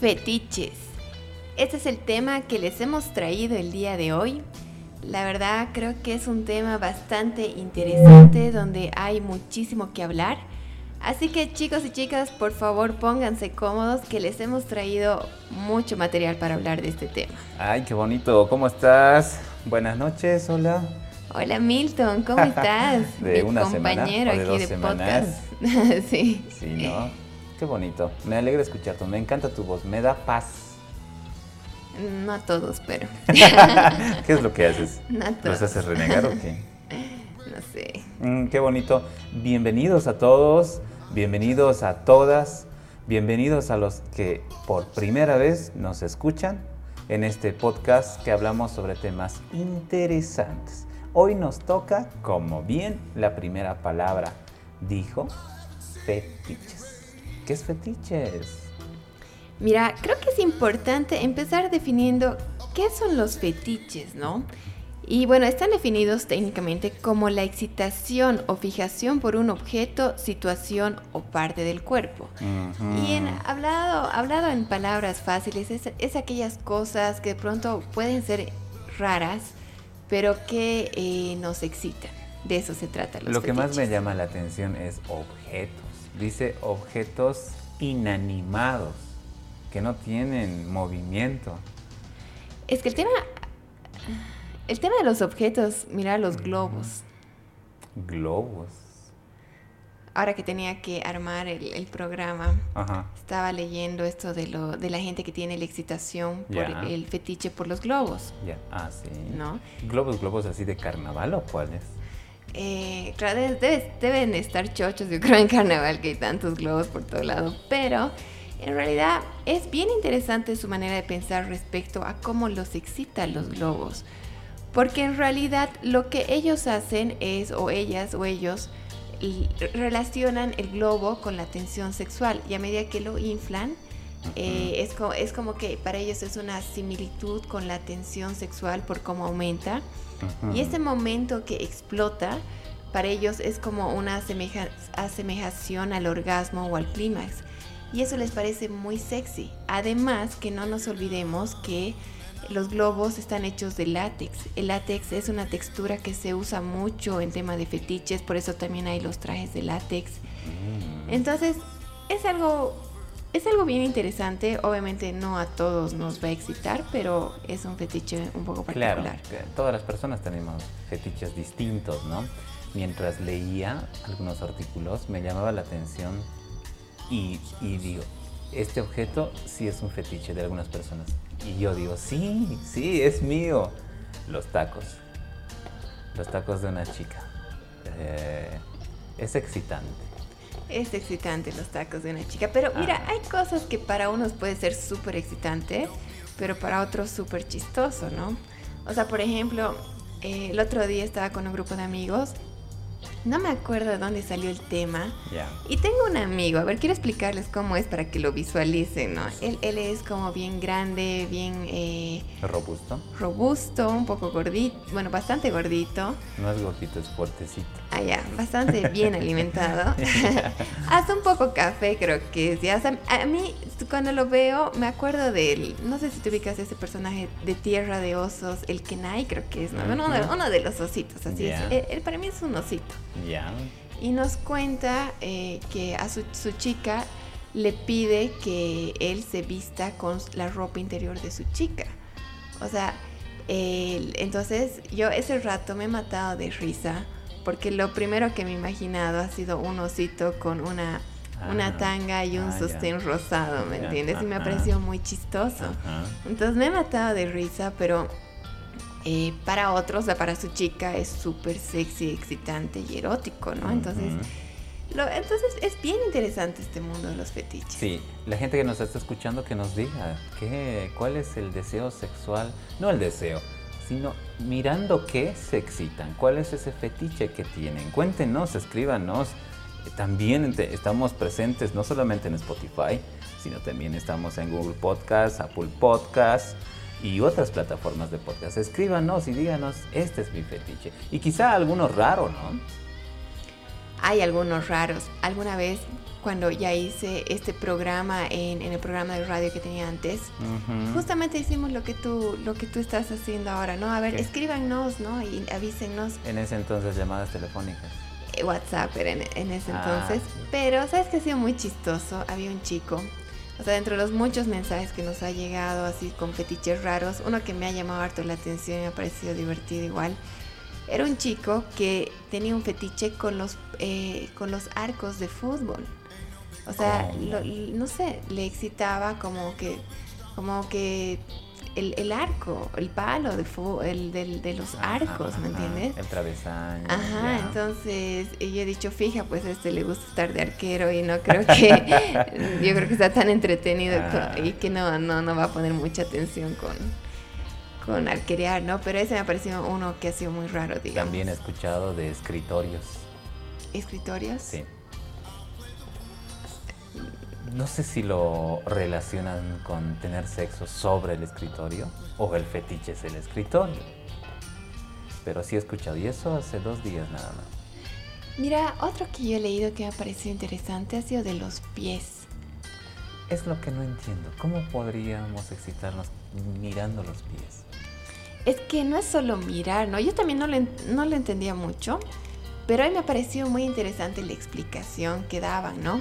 Fetiches. Este es el tema que les hemos traído el día de hoy. La verdad creo que es un tema bastante interesante donde hay muchísimo que hablar. Así que chicos y chicas, por favor pónganse cómodos que les hemos traído mucho material para hablar de este tema. Ay, qué bonito. ¿Cómo estás? Buenas noches, hola. Hola Milton, ¿cómo estás? de Mi una compañero semana, o de aquí dos de podcast. sí. Sí, ¿no? Qué bonito. Me alegra escucharte. Me encanta tu voz. Me da paz. No a todos, pero ¿Qué es lo que haces? no a ¿Los todos. haces renegar o qué? No sé. Mm, qué bonito. Bienvenidos a todos, bienvenidos a todas, bienvenidos a los que por primera vez nos escuchan en este podcast que hablamos sobre temas interesantes. Hoy nos toca, como bien la primera palabra dijo, fetiches. ¿Qué es fetiches? Mira, creo que es importante empezar definiendo qué son los fetiches, ¿no? Y bueno, están definidos técnicamente como la excitación o fijación por un objeto, situación o parte del cuerpo. Y en hablado, hablado en palabras fáciles, es, es aquellas cosas que de pronto pueden ser raras, pero que eh, nos excitan. De eso se trata los Lo que más me llama la atención es objetos. Dice objetos inanimados, que no tienen movimiento. Es que el tema, el tema de los objetos, mira los globos. Globos. Ahora que tenía que armar el, el programa, Ajá. estaba leyendo esto de, lo, de la gente que tiene la excitación por el fetiche por los globos, Ya. Ah, sí. ¿no? ¿Globos, globos así de carnaval o cuáles? Eh, claro, de- debe- deben estar chochos, yo creo, en carnaval que hay tantos globos por todo lado, pero en realidad es bien interesante su manera de pensar respecto a cómo los excitan los globos. Porque en realidad lo que ellos hacen es, o ellas o ellos, relacionan el globo con la tensión sexual y a medida que lo inflan, eh, es, co- es como que para ellos es una similitud con la tensión sexual por cómo aumenta. Y ese momento que explota, para ellos es como una asemeja- asemejación al orgasmo o al clímax. Y eso les parece muy sexy. Además, que no nos olvidemos que los globos están hechos de látex. El látex es una textura que se usa mucho en tema de fetiches, por eso también hay los trajes de látex. Mm. Entonces, es algo, es algo bien interesante. Obviamente no a todos nos va a excitar, pero es un fetiche un poco Claro, particular. que todas las personas tenemos fetiches distintos, ¿no? Mientras leía algunos artículos me llamaba la atención y, y digo, este objeto sí es un fetiche de algunas personas. Y yo digo, sí, sí, es mío. Los tacos. Los tacos de una chica. Eh, es excitante. Es excitante los tacos de una chica, pero mira, Ah. hay cosas que para unos puede ser súper excitante, pero para otros súper chistoso, ¿no? O sea, por ejemplo, eh, el otro día estaba con un grupo de amigos, no me acuerdo de dónde salió el tema, Ya. y tengo un amigo, a ver, quiero explicarles cómo es para que lo visualicen, ¿no? Él, él es como bien grande, bien eh, Robusto. robusto, un poco gordito, bueno, bastante gordito. No es gordito, es fuertecito. Ah, ya, bastante bien alimentado. Hasta un poco café, creo que es. Ya, o sea, a mí, cuando lo veo, me acuerdo del. No sé si te ubicas ese personaje de Tierra de Osos, el Kenai, creo que es, ¿no? Uno, de, uno de los ositos, así Ya. es. Él, él para mí es un osito. Ya. Y nos cuenta eh, que a su, su chica le pide que él se vista con la ropa interior de su chica. O sea, entonces yo ese rato me he matado de risa porque lo primero que me he imaginado ha sido un osito con una, una tanga y un ah, sostén rosado, ¿me entiendes? Y me ha parecido muy chistoso. Entonces me he matado de risa, pero eh, para otros, o sea, para su chica es súper sexy, excitante y erótico, ¿no? Entonces, lo- entonces es bien interesante este mundo de los fetiches. Sí, la gente que nos está escuchando que nos diga qué, cuál es el deseo sexual, no el deseo, sino mirando qué se excitan, cuál es ese fetiche que tienen. Cuéntenos, escríbanos. También te- estamos presentes no solamente en Spotify, sino también estamos en Google Podcast, Apple Podcast y otras plataformas de podcast. Escríbanos y díganos, este es mi fetiche. Y quizá alguno raro, ¿no? hay algunos raros. Alguna vez cuando ya hice este programa en, el programa de radio que tenía antes, justamente hicimos lo que tú lo que tú estás haciendo ahora, ¿no? A ver, escríbanos, ¿no? Y avísenos. En ese entonces llamadas telefónicas. Eh, WhatsApp era en, ese ah, entonces. Pero, ¿sabes qué ha sido muy chistoso? Había un chico, o sea, dentro de los muchos mensajes que nos ha llegado así con fetiches raros, uno que me ha llamado harto la atención y me ha parecido divertido igual. Era un chico que tenía un fetiche con los, eh, con los arcos de fútbol. O sea, no sé, le excitaba como que, como que el, arco, el palo de, el, de los arcos, ¿me entiendes? El travesaño. Ajá, entonces yo he dicho, fija, pues a este le gusta estar de arquero y no creo que, yo creo que está tan entretenido ah. y que no, no, no va a poner mucha atención con, con arquerear, ¿no? Pero ese me ha parecido uno que ha sido muy raro, digamos. También he escuchado de escritorios. ¿Escritorios? Sí. No sé si lo relacionan con tener sexo sobre el escritorio o el fetiche es el escritorio. Pero sí he escuchado, y eso hace dos días nada más. Mira, otro que yo he leído que me ha parecido interesante ha sido de los pies. Es lo que no entiendo. ¿Cómo podríamos excitarnos mirando los pies? Es que no es solo mirar, ¿no? Yo también no lo, no lo entendía mucho, pero a mí me ha parecido muy interesante la explicación que daban, ¿no?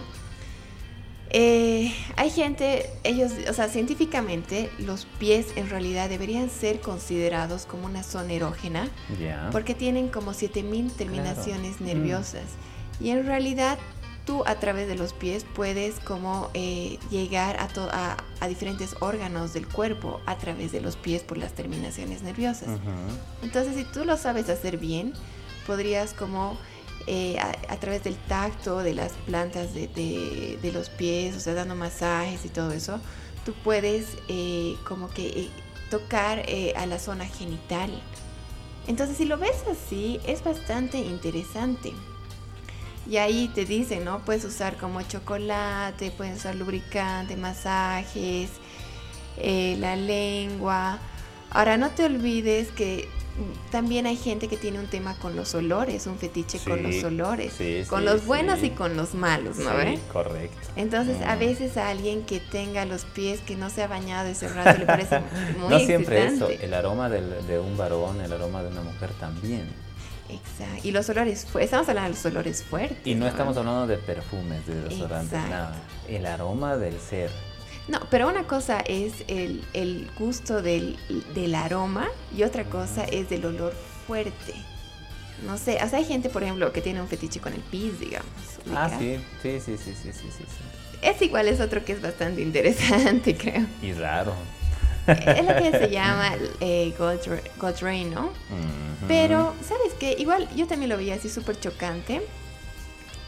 Eh, hay gente, ellos, o sea, científicamente los pies en realidad deberían ser considerados como una zona erógena porque tienen como 7000 terminaciones mm. nerviosas y en realidad tú a través de los pies puedes como eh, llegar a, a, diferentes órganos del cuerpo a través de los pies por las terminaciones nerviosas. Entonces si tú lo sabes hacer bien, podrías como eh, a, través del tacto de las plantas de, los pies, o sea, dando masajes y todo eso, tú puedes eh, como que eh, tocar a la zona genital. Entonces, si lo ves así, es bastante interesante. Y ahí te dicen, ¿no? Puedes usar como chocolate, puedes usar lubricante, masajes, la lengua. Ahora, no te olvides que también hay gente que tiene un tema con los olores, un fetiche con los olores, con los buenos y con los malos, ¿no? Sí, correcto. Entonces, a veces a alguien que tenga los pies que no se ha bañado ese rato le parece muy No siempre eso, el aroma de un varón, el aroma de una mujer también. Exacto. Y los olores, estamos hablando de los olores fuertes. Y no, estamos hablando de perfumes, de desodorantes, nada. El aroma del ser. No, pero una cosa es el, gusto del, aroma y otra cosa es del olor fuerte. No sé, o sea, hay gente, por ejemplo, que tiene un fetiche con el pis, digamos. Ah, sí, sí, sí, sí, sí, sí, sí. Es igual, es otro que es bastante interesante, creo. Y raro. Es lo que se llama eh, Gold, Rain, ¿no? Pero, ¿sabes qué? Igual yo también lo vi así súper chocante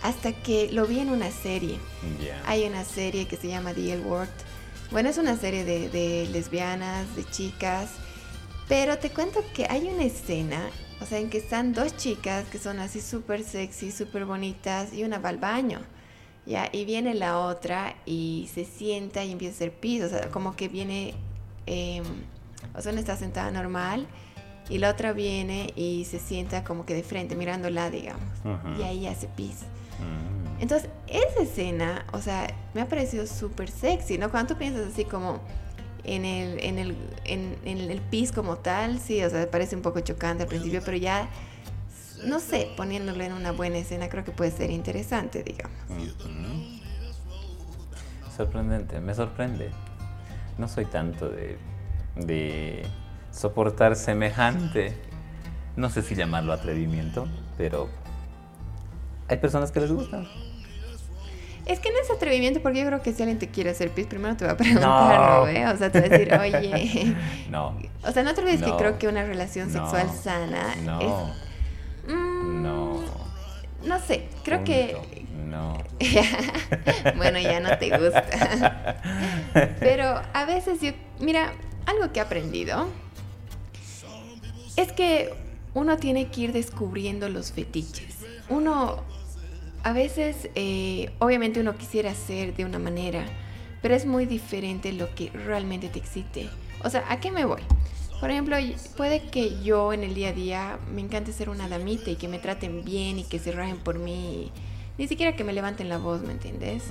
hasta que lo vi en una serie. Hay una serie que se llama The L Word bueno, es una serie de, lesbianas, de chicas, pero te cuento que hay una escena, o sea, en que están dos chicas que son así súper sexy, súper bonitas, y una va al baño. ¿ya? Y viene la otra y se sienta y empieza a hacer pis, o sea, como que viene, em, o sea, una está sentada normal y la otra viene y se sienta como que de frente, mirándola, digamos, y ahí hace pis. Mm. Entonces, esa escena, o sea, me ha parecido súper sexy, ¿no? Cuando tú piensas así como en el, en el, en, el pis como tal, sí, o sea, parece un poco chocante al principio, pero ya, no sé, poniéndolo en una buena escena creo que puede ser interesante, digamos. Sorprendente, me sorprende. No soy tanto de, de soportar semejante, no sé si llamarlo atrevimiento, pero hay personas que les gustan. Es que no es atrevimiento porque yo creo que si alguien te quiere hacer pis, primero te va a preguntar, no. ¿eh? O sea, te va a decir, oye. No. O sea, no te olvides que creo que una relación sexual sana no. es. Mm, no. No sé, creo que. No. bueno, ya no te gusta. Pero a veces yo. Mira, algo que he aprendido es que uno tiene que ir descubriendo los fetiches. Uno a veces, eh, obviamente uno quisiera hacer de una manera, pero es muy diferente lo que realmente te excite. O sea, ¿a qué me voy? Por ejemplo, puede que yo en el día a día me encante ser una damita y que me traten bien y que se rajen por mí. Ni siquiera que me levanten la voz, ¿me entiendes?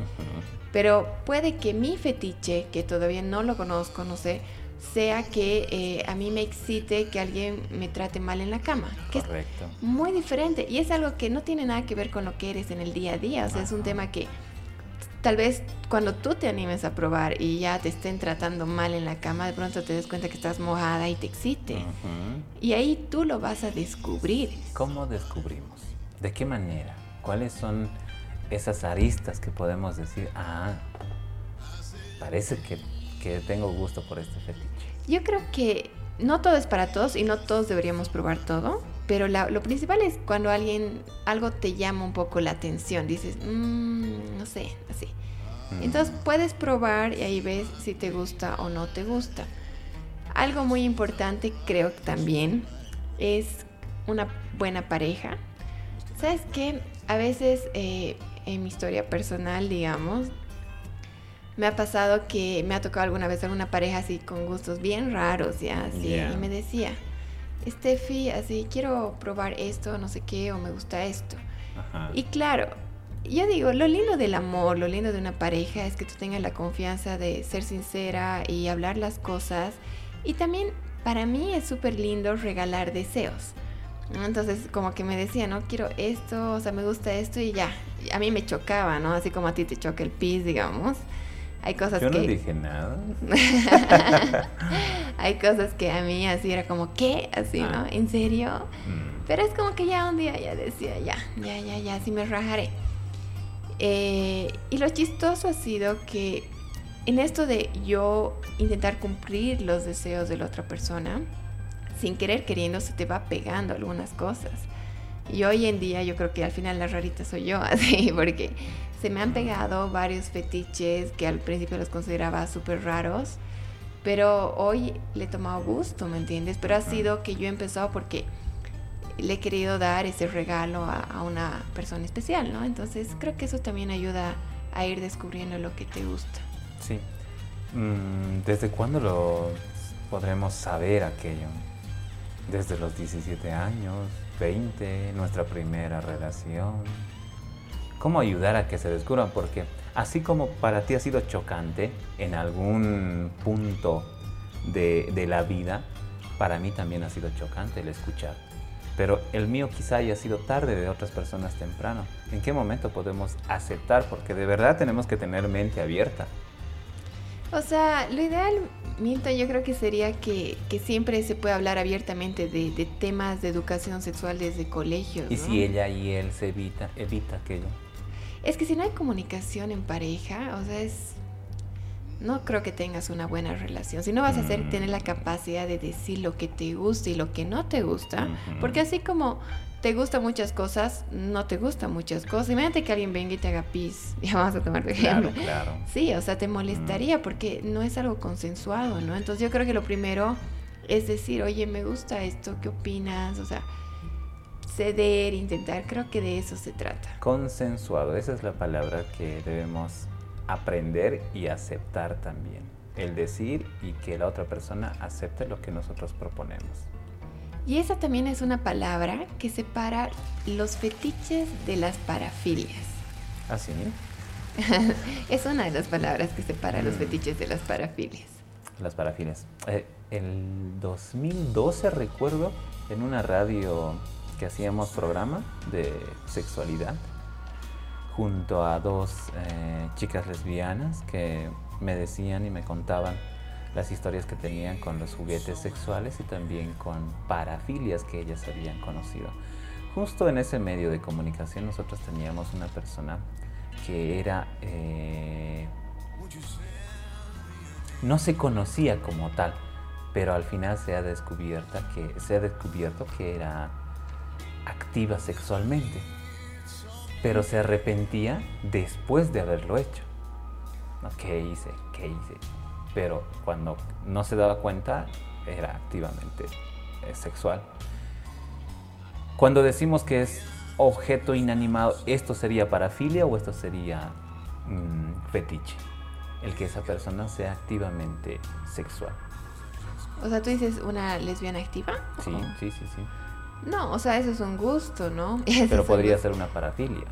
Pero puede que mi fetiche, que todavía no lo conozco, no sé, sea que eh, a mí me excite que alguien me trate mal en la cama. Que Correcto. Es muy diferente. Y es algo que no tiene nada que ver con lo que eres en el día a día. O sea, es un tema que tal vez cuando tú te animes a probar y ya te estén tratando mal en la cama, de pronto te des cuenta que estás mojada y te excite. Y ahí tú lo vas a descubrir. ¿Cómo descubrimos? ¿De qué manera? ¿Cuáles son esas aristas que podemos decir, ah, parece que, que tengo gusto por este fetiche? Yo creo que no todo es para todos y no todos deberíamos probar todo, pero lo principal es cuando alguien, algo te llama un poco la atención, dices, mmm, no sé, así. Mm. Entonces puedes probar y ahí ves si te gusta o no te gusta. Algo muy importante creo que también es una buena pareja. ¿Sabes qué? A veces eh, en mi historia personal, digamos, me ha pasado que me ha tocado alguna vez alguna pareja así con gustos bien raros, ya, así, y me decía, Steffi, así, quiero probar esto, no sé qué, o me gusta esto. Y claro, yo digo, lo lindo del amor, lo lindo de una pareja es que tú tengas la confianza de ser sincera y hablar las cosas. Y también para mí es súper lindo regalar deseos. Entonces, como que me decía, no quiero esto, o sea, me gusta esto y ya. A mí me chocaba, ¿no? Así como a ti te choca el pis, digamos. Hay cosas Yo que... no dije nada. Hay cosas que a mí así era como, ¿qué? Así, ¿no? Ah. ¿En serio? Mm. Pero es como que ya un día ya decía, ya, ya, ya, ya, así me rajaré. Eh, y lo chistoso ha sido que en esto de yo intentar cumplir los deseos de la otra persona, sin querer queriendo se te va pegando algunas cosas. Y hoy en día yo creo que al final la rarita soy yo, así, porque se me han pegado varios fetiches que al principio los consideraba súper raros, pero hoy le he tomado gusto, ¿me entiendes? Pero ha sido que yo he empezado porque le he querido dar ese regalo a, una persona especial, ¿no? Entonces creo que eso también ayuda a ir descubriendo lo que te gusta. Sí. Mm, ¿Desde cuándo lo podremos saber aquello? Desde los 17 años, 20, nuestra primera relación. ¿Cómo ayudar a que se descubran? Porque así como para ti ha sido chocante en algún punto de, de la vida, para mí también ha sido chocante el escuchar pero el mío quizá haya sido tarde de otras personas temprano. ¿En qué momento podemos aceptar? Porque de verdad tenemos que tener mente abierta. O sea, lo ideal, Milton, yo creo que sería que, siempre se pueda hablar abiertamente de, temas de educación sexual desde colegio. ¿Y si ella y él se evita, evita aquello? Es que si no hay comunicación en pareja, o sea, es no creo que tengas una buena relación. Si no vas a hacer, tener la capacidad de decir lo que te gusta y lo que no te gusta, porque así como te gustan muchas cosas, no te gustan muchas cosas. Imagínate que alguien venga y te haga pis, ya vamos a tomar ejemplo. Claro, Sí, o sea, te molestaría porque no es algo consensuado, ¿no? Entonces yo creo que lo primero es decir, oye, me gusta esto, ¿qué opinas? O sea, ceder, intentar, creo que de eso se trata. Consensuado, esa es la palabra que debemos aprender y aceptar también. El decir y que la otra persona acepte lo que nosotros proponemos. Y esa también es una palabra que separa los fetiches de las parafilias. ¿Ah, sí? es una de las palabras que separa los mm. fetiches de las parafilias. Las parafilias. Eh, el 2012 recuerdo en una radio que hacíamos programa de sexualidad junto a dos eh, chicas lesbianas que me decían y me contaban las historias que tenían con los juguetes sexuales y también con parafilias que ellas habían conocido. Justo en ese medio de comunicación nosotros teníamos una persona que era... Eh, no se conocía como tal, pero al final se ha, descubierto que, se ha descubierto que era activa sexualmente pero se arrepentía después de haberlo hecho. ¿Qué hice? ¿Qué hice? Pero cuando no se daba cuenta, era activamente eh, sexual. Cuando decimos que es objeto inanimado, ¿esto sería parafilia o esto sería mm, fetiche? El que esa persona sea activamente sexual. O sea, tú dices una lesbiana activa. Sí, sí, sí, sí. No, o sea, eso es un gusto, ¿no? Pero podría ser una parafilia.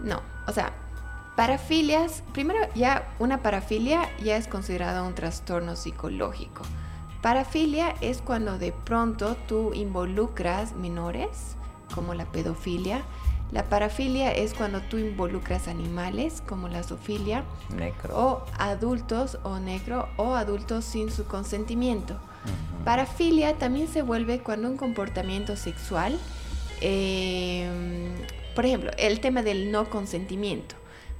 No, o sea, parafilias, primero ya una parafilia ya es considerada un trastorno psicológico. Parafilia es cuando de pronto tú involucras menores, como la pedofilia. La parafilia es cuando tú involucras animales, como la zoofilia. Necro. O adultos o negro o adultos sin su consentimiento. Parafilia también se vuelve cuando un comportamiento sexual, em, por ejemplo, el tema del no consentimiento.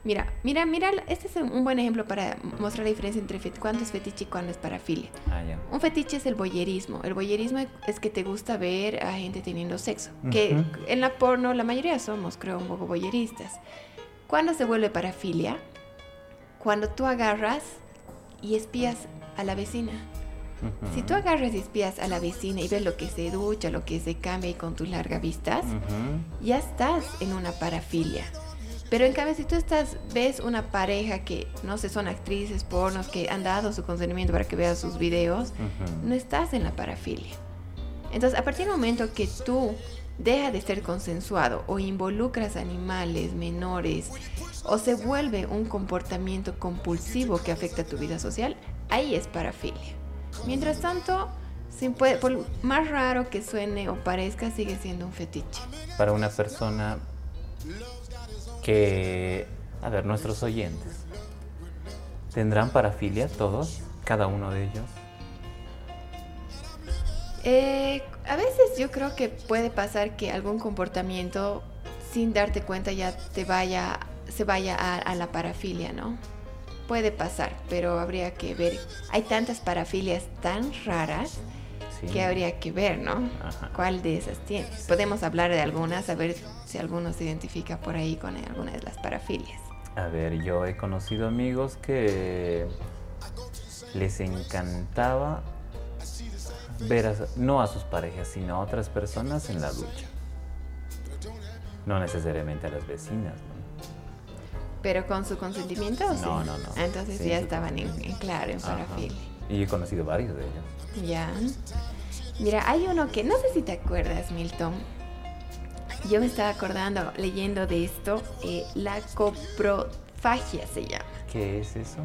Mira, mira, mira, este es un buen ejemplo para mostrar la diferencia entre cuándo es fetiche y cuándo es parafilia. Ah, un fetiche es el boyerismo. El boyerismo es que te gusta ver a gente teniendo sexo. Que en la porno la mayoría somos, creo, un poco boyeristas. ¿Cuándo se vuelve parafilia? Cuando tú agarras y espías a la vecina. Si tú agarras y espías a la vecina y ves lo que se ducha, lo que se cambia y con tus largas vistas, ya estás en una parafilia. Pero en cambio, si tú estás, ves una pareja que, no sé, son actrices pornos que han dado su consentimiento para que veas sus videos, no estás en la parafilia. Entonces, a partir del momento que tú dejas de ser consensuado o involucras animales menores o se vuelve un comportamiento compulsivo que afecta tu vida social, ahí es parafilia. Mientras tanto, sin puede, por más raro que suene o parezca, sigue siendo un fetiche. Para una persona que, a ver, nuestros oyentes, ¿tendrán parafilia todos, cada uno de ellos? Eh, a veces yo creo que puede pasar que algún comportamiento, sin darte cuenta, ya te vaya, se vaya a la parafilia, ¿no? Puede pasar, pero habría que ver. Hay tantas parafilias tan raras que habría que ver, ¿no? ¿Cuál de esas tienes? Podemos hablar de algunas, a ver si alguno se identifica por ahí con alguna de las parafilias. A ver, yo he conocido amigos que les encantaba ver no a sus parejas, sino a otras personas en la ducha. No necesariamente a las vecinas, ¿no? ¿Pero con su consentimiento o No, no, no. Entonces ya estaban en, claro, en parafilia. Y he conocido varios de ellos. Ya. Mira, hay uno que, no sé si te acuerdas, Milton. Yo me estaba acordando, leyendo de esto, eh, la coprofagia se llama. ¿Qué es eso?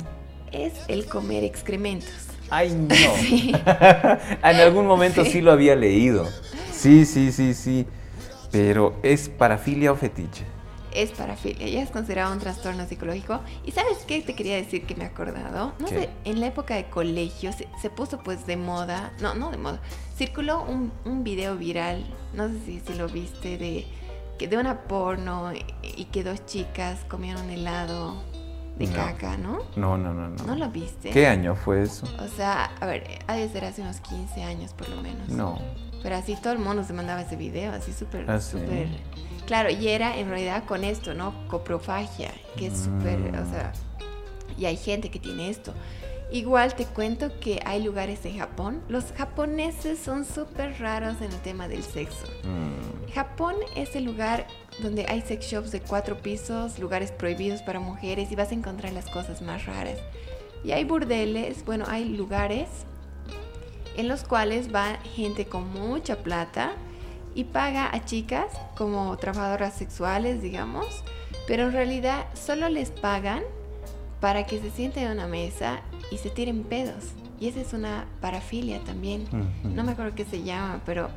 Es el comer excrementos. ¡Ay, no! en algún momento sí. sí lo había leído. Sí, sí, sí, sí. Pero ¿es parafilia o fetiche? Es parafilia, ya es considerado un trastorno psicológico. ¿Y sabes qué te quería decir que me he acordado? No sé, en la época de colegio se, puso pues de moda, no, no de moda, circuló un, un video viral, no sé si, si lo viste, de, de una porno y, que dos chicas comieron helado de caca, ¿no? No, no, no, no. ¿No lo viste? ¿Qué año fue eso? O sea, a ver, ha de ser hace unos 15 años por lo menos. No. Pero así todo el mundo se mandaba ese video, así súper, ah, súper... Claro, y era en realidad con esto, ¿no? Coprofagia, que es súper, o sea, y hay gente que tiene esto. Igual te cuento que hay lugares en Japón. Los japoneses son súper raros en el tema del sexo. Mm. Japón es el lugar donde hay sex shops de cuatro pisos, lugares prohibidos para mujeres y vas a encontrar las cosas más raras. Y hay burdeles, bueno, hay lugares en los cuales va gente con mucha plata y paga a chicas como trabajadoras sexuales, digamos, pero en realidad solo les pagan para que se sienten en una mesa y se tiren pedos. Y esa es una parafilia también. No me acuerdo qué se llama, pero,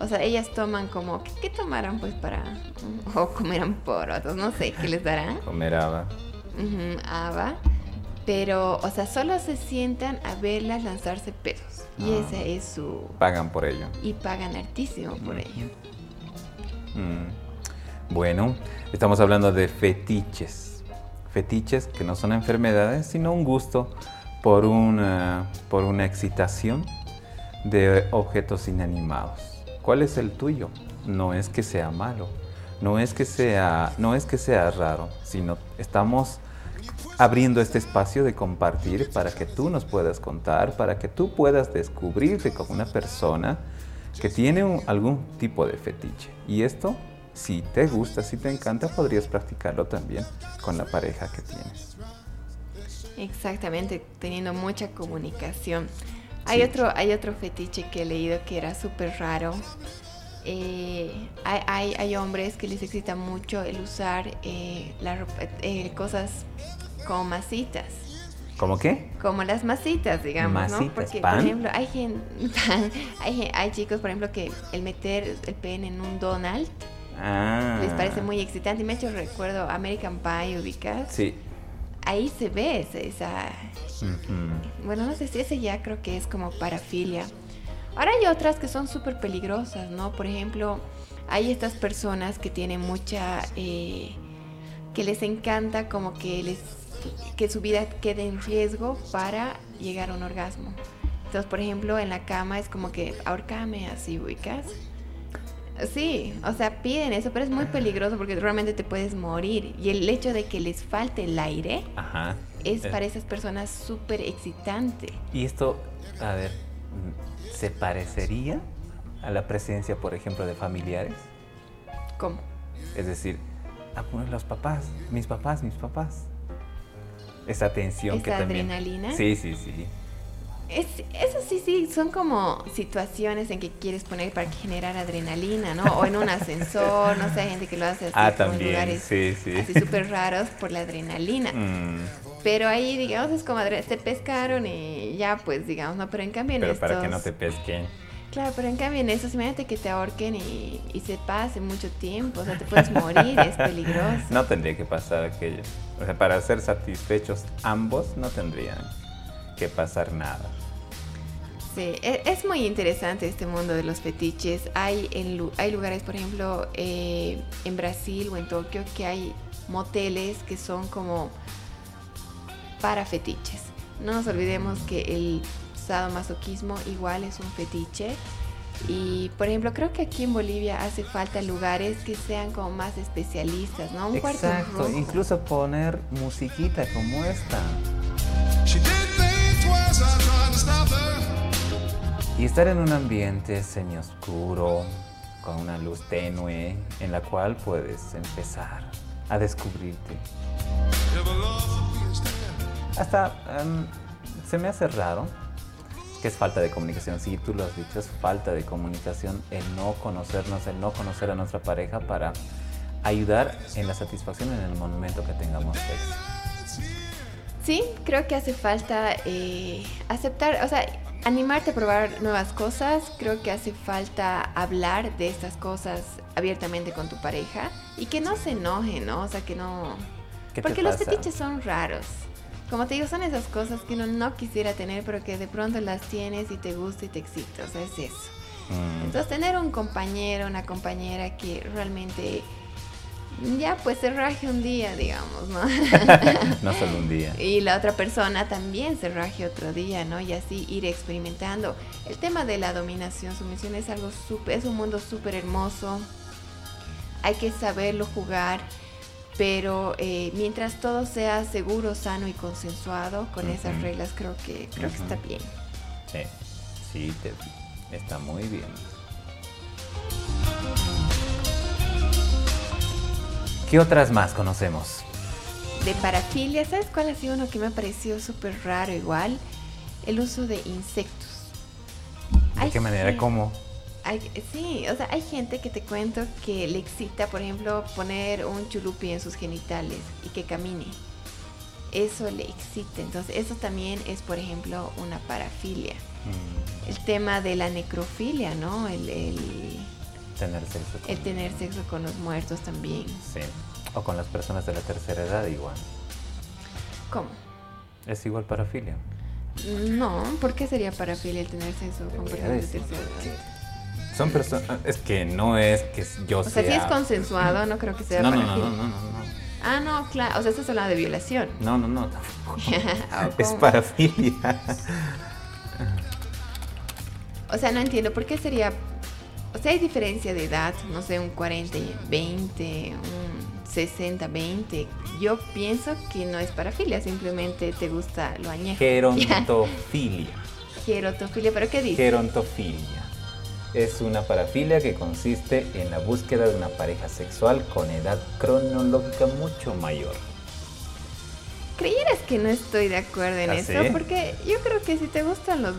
o sea, ellas toman como, ¿qué, tomarán pues para, o comerán porotos, no sé, ¿qué les darán? Comer haba. haba. Pero, o sea, solo se sientan a verlas lanzarse pedos. Y ah. ese es su... Pagan por ello. Y pagan altísimo por ello. Mm. Bueno, estamos hablando de fetiches. Fetiches que no son enfermedades, sino un gusto por una, por una excitación de objetos inanimados. ¿Cuál es el tuyo? No es que sea malo, no es que sea, no es que sea raro, sino estamos abriendo este espacio de compartir para que tú nos puedas contar, para que tú puedas descubrirte como una persona que tiene algún tipo de fetiche. Y esto, si te gusta, si te encanta, podrías practicarlo también con la pareja que tienes. Exactamente, teniendo mucha comunicación. Hay, otro, hay otro fetiche que he leído que era súper raro. Eh, hay, hay, hay, hombres que les excita mucho el usar eh, la eh, cosas como masitas. ¿Cómo qué? Como las masitas, digamos, masitas, ¿no? Porque, pan. por ejemplo, hay, gente, hay, hay chicos, por ejemplo, que el meter el pene en un Donald Ah. les parece muy excitante. Y me ha hecho recuerdo American Pie, ubicas. Sí. Ahí se ve esa, bueno, no sé si ese ya creo que es como parafilia. Ahora hay otras que son súper peligrosas, ¿no? Por ejemplo, hay estas personas que tienen mucha... eh, que les encanta como que les que su vida quede en riesgo para llegar a un orgasmo. Entonces, por ejemplo, en la cama es como que ahorcame así, ubicas. Sí, o sea, piden eso, pero es muy peligroso porque realmente te puedes morir. Y el hecho de que les falte el aire Ajá. Es Eh, para esas personas súper excitante. Y esto, a ver, ¿se parecería a la presencia, por ejemplo, de familiares? ¿Cómo? Es decir, a poner los papás, mis papás, mis papás. Esa tensión que ¿Esa también. adrenalina? Sí, sí, sí. Es, eso sí, sí, son como situaciones en que quieres poner para generar adrenalina, ¿no? O en un ascensor, no sé, hay gente que lo hace así Ah, como en también, lugares sí, sí. así súper raros por la adrenalina. Mm, Pero ahí, digamos, es como te pescaron y ya, pues, digamos, ¿no? Pero en cambio en pero estos... para que no te pesquen. Claro, pero en cambio en estos, imagínate que te ahorquen y, y se pase mucho tiempo, o sea, te puedes morir, es peligroso. No tendría que pasar aquello. O sea, para ser satisfechos ambos no tendrían que pasar nada. Sí, e- es muy interesante este mundo de los fetiches. Hay, en, hay lugares, por ejemplo, eh, en Brasil o en Tokio, que hay moteles que son como para fetiches. No nos olvidemos que el sadomasoquismo igual es un fetiche. Y, por ejemplo, creo que aquí en Bolivia hace falta lugares que sean como más especialistas, ¿no? Un cuarto Exacto, rojo. incluso poner musiquita como esta. She did think twice, I tried to stop her. Y estar en un ambiente semioscuro, con una luz tenue, en la cual puedes empezar a descubrirte. Hasta em, se me hace raro que es falta de comunicación. Sí, tú lo has dicho, es falta de comunicación el no conocernos, el no conocer a nuestra pareja para ayudar en la satisfacción en el momento que tengamos sexo. Sí, creo que hace falta eh, aceptar, o sea, animarte a probar nuevas cosas. Creo que hace falta hablar de estas cosas abiertamente con tu pareja y que no se enoje, ¿no? O sea, que no... ¿Qué te Porque los fetiches son raros. Como te digo, son esas cosas que uno no quisiera tener, pero que de pronto las tienes y te gusta y te excita. O sea, es eso. Mm, Entonces, tener un compañero, una compañera que realmente ya pues se raje un día, digamos, ¿no? no solo un día. Y la otra persona también se raje otro día, ¿no? Y así ir experimentando. El tema de la dominación, sumisión es algo súper, es un mundo súper hermoso. Hay que saberlo jugar, pero eh, mientras todo sea seguro, sano y consensuado, con esas reglas creo que creo que está bien. Sí, sí, te- está muy bien. ¿Qué otras más conocemos? De parafilia, ¿sabes cuál ha sido uno que me ha parecido súper raro igual? El uso de insectos. ¿De Hay qué manera? ¿Cómo? hay- sí, o sea, hay gente que te cuento que le excita, por ejemplo, poner un chulupi en sus genitales y que camine. Eso le excita. Entonces, eso también es, por ejemplo, una parafilia. Mm, El tema de la necrofilia, ¿no? El, el- tener sexo. con- el tener sexo con los muertos también. Sí. O con las personas de la tercera edad igual. ¿Cómo? Es igual parafilia. No, ¿por qué sería parafilia el tener sexo con personas de tercera edad? Son personas... Es que no es que yo O sea, si es consensuado, no creo que sea No, parafilia. no, no, no, no. Ah, no, claro. O sea, estás hablando de violación. No, no, no. ¿O es parafilia. O sea, no entiendo por qué sería. O sea, hay diferencia de edad, no sé, un 40 y 20, un 60, 20. Yo pienso que no es parafilia, simplemente te gusta lo añejo. Gerontofilia. Gerotofilia, ¿pero qué dice? Gerontofilia. Es una parafilia que consiste en la búsqueda de una pareja sexual con edad cronológica mucho mayor. ¿Creyeras que no estoy de acuerdo en ¿Ah, eso? sí? Porque yo creo que si te gustan los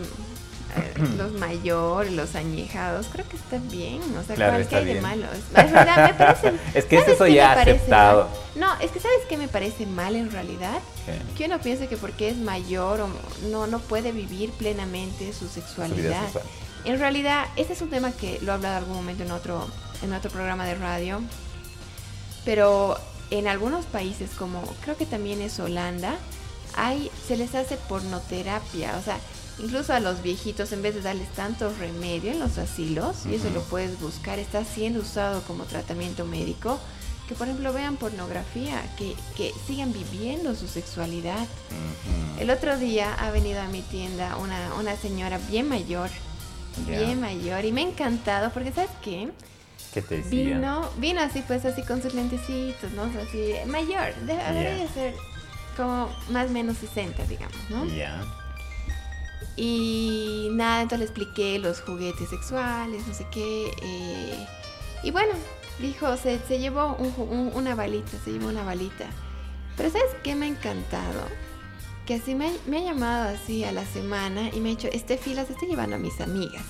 los mayores, los añejados, creo que está bien. O sea, Claro, ¿cuál está que hay de malo? Es, es verdad, me parece. Es que es ¿sabes eso ya aceptado. No, es que ¿sabes qué me parece mal en realidad? Que uno piense que porque es mayor o no, no puede vivir plenamente su sexualidad. sexual. En realidad, ese es un tema que lo he hablado en algún momento en otro, en otro programa de radio. Pero en algunos países, como creo que también es Holanda, hay, se les hace pornoterapia. O sea, incluso a los viejitos, en vez de darles tanto remedio en los asilos, y eso lo puedes buscar, está siendo usado como tratamiento médico. Que por ejemplo vean pornografía, que, que sigan viviendo su sexualidad. El otro día ha venido a mi tienda una, una señora bien mayor, bien mayor, y me ha encantado porque, ¿sabes qué? ¿Qué te decía? Vino, vino así, pues así con sus lentecitos, ¿no? O sea, así, mayor, debería ser como más o menos 60, digamos, ¿no? Ya. Y nada, entonces le expliqué los juguetes sexuales, no sé qué. eh, y bueno, dijo, se, se llevó un un- una balita, se llevó una balita. Pero ¿sabes qué me ha encantado? Que así me, me ha llamado así a la semana y me ha dicho, este fila se está llevando a mis amigas.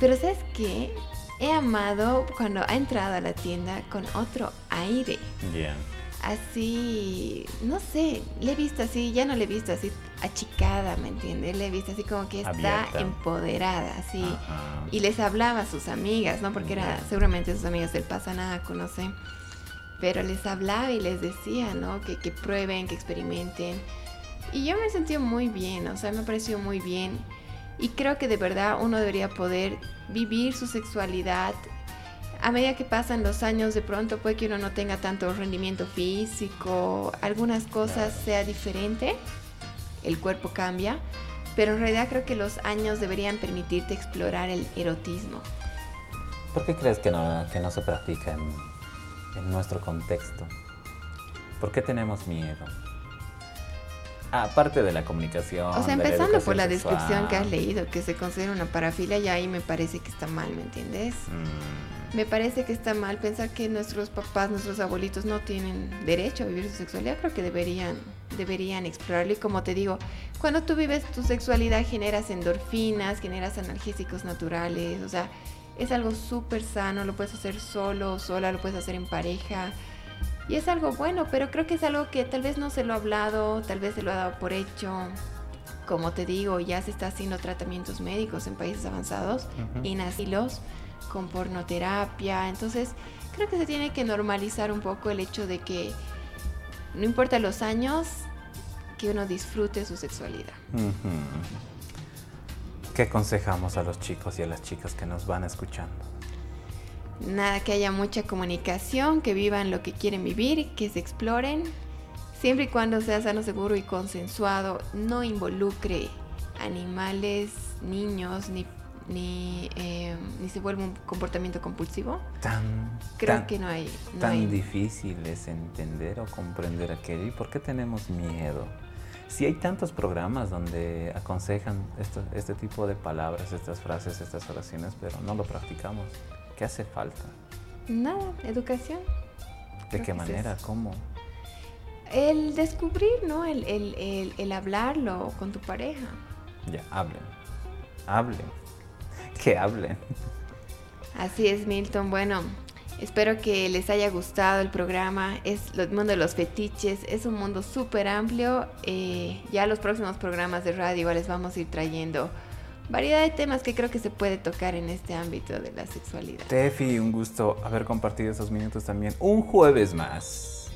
Pero ¿sabes qué? He amado cuando ha entrado a la tienda con otro aire Ya. Así, no sé, le he visto así, ya no le he visto así achicada, ¿me entiendes? Le he visto así como que está Abierta. empoderada, así. Ajá. Y les hablaba a sus amigas, ¿no? Porque era seguramente sus amigas del Pasanaco, no sé. Pero les hablaba y les decía, ¿no? Que, que prueben, que experimenten. Y yo me he sentido muy bien, o sea, me ha parecido muy bien. Y creo que de verdad uno debería poder vivir su sexualidad. A medida que pasan los años, de pronto puede que uno no tenga tanto rendimiento físico, algunas cosas sea diferente, el cuerpo cambia, pero en realidad creo que los años deberían permitirte explorar el erotismo. ¿Por qué crees que no, que no se practica en, en nuestro contexto? ¿Por qué tenemos miedo? Aparte de la comunicación. O sea, la empezando por la sexual. descripción que has leído, que se considera una parafilia, ya ahí me parece que está mal, ¿me entiendes? Mm, Me parece que está mal pensar que nuestros papás, nuestros abuelitos no tienen derecho a vivir su sexualidad. Creo que deberían, deberían explorarlo. Y como te digo, cuando tú vives tu sexualidad generas endorfinas, generas analgésicos naturales. O sea, es algo súper sano. Lo puedes hacer solo, sola, lo puedes hacer en pareja. Y es algo bueno, pero creo que es algo que tal vez no se lo ha hablado, tal vez se lo ha dado por hecho. Como te digo, ya se está haciendo tratamientos médicos en países avanzados, en asilos, con pornoterapia. Entonces, creo que se tiene que normalizar un poco el hecho de que no importa los años, que uno disfrute su sexualidad. ¿Qué aconsejamos a los chicos y a las chicas que nos van escuchando? Nada, que haya mucha comunicación, que vivan lo que quieren vivir, que se exploren, siempre y cuando sea sano, seguro y consensuado, no involucre animales, niños, ni, ni, eh, ni se vuelva un comportamiento compulsivo. Tan, Creo tan- que no hay... no tan hay- difícil es entender o comprender aquello. ¿Y por qué tenemos miedo? Si hay tantos programas donde aconsejan esto- este tipo de palabras, estas frases, estas oraciones, pero no lo practicamos. ¿Qué hace falta? Nada, educación. ¿De Creo qué es manera? ¿Cómo? El descubrir, ¿no? El, el, el, el hablarlo con tu pareja. Ya, hablen. Hablen. Que hablen. Así es, Milton. Bueno, espero que les haya gustado el programa. Es el mundo de los fetiches. Es un mundo súper amplio. Eh, ya los próximos programas de radio les vamos a ir trayendo variedad de temas que creo que se puede tocar en este ámbito de la sexualidad. Tefi, un gusto haber compartido esos minutos también. Un jueves más.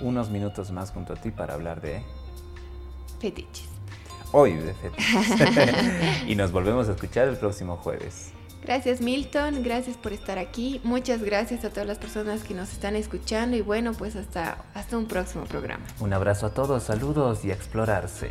Unos minutos más junto a ti para hablar de Fetiches. Hoy de y nos volvemos a escuchar el próximo jueves. Gracias Milton, gracias por estar aquí. Muchas gracias a todas las personas que nos están escuchando y bueno, pues hasta, hasta un próximo programa. Un abrazo a todos, saludos y a explorarse.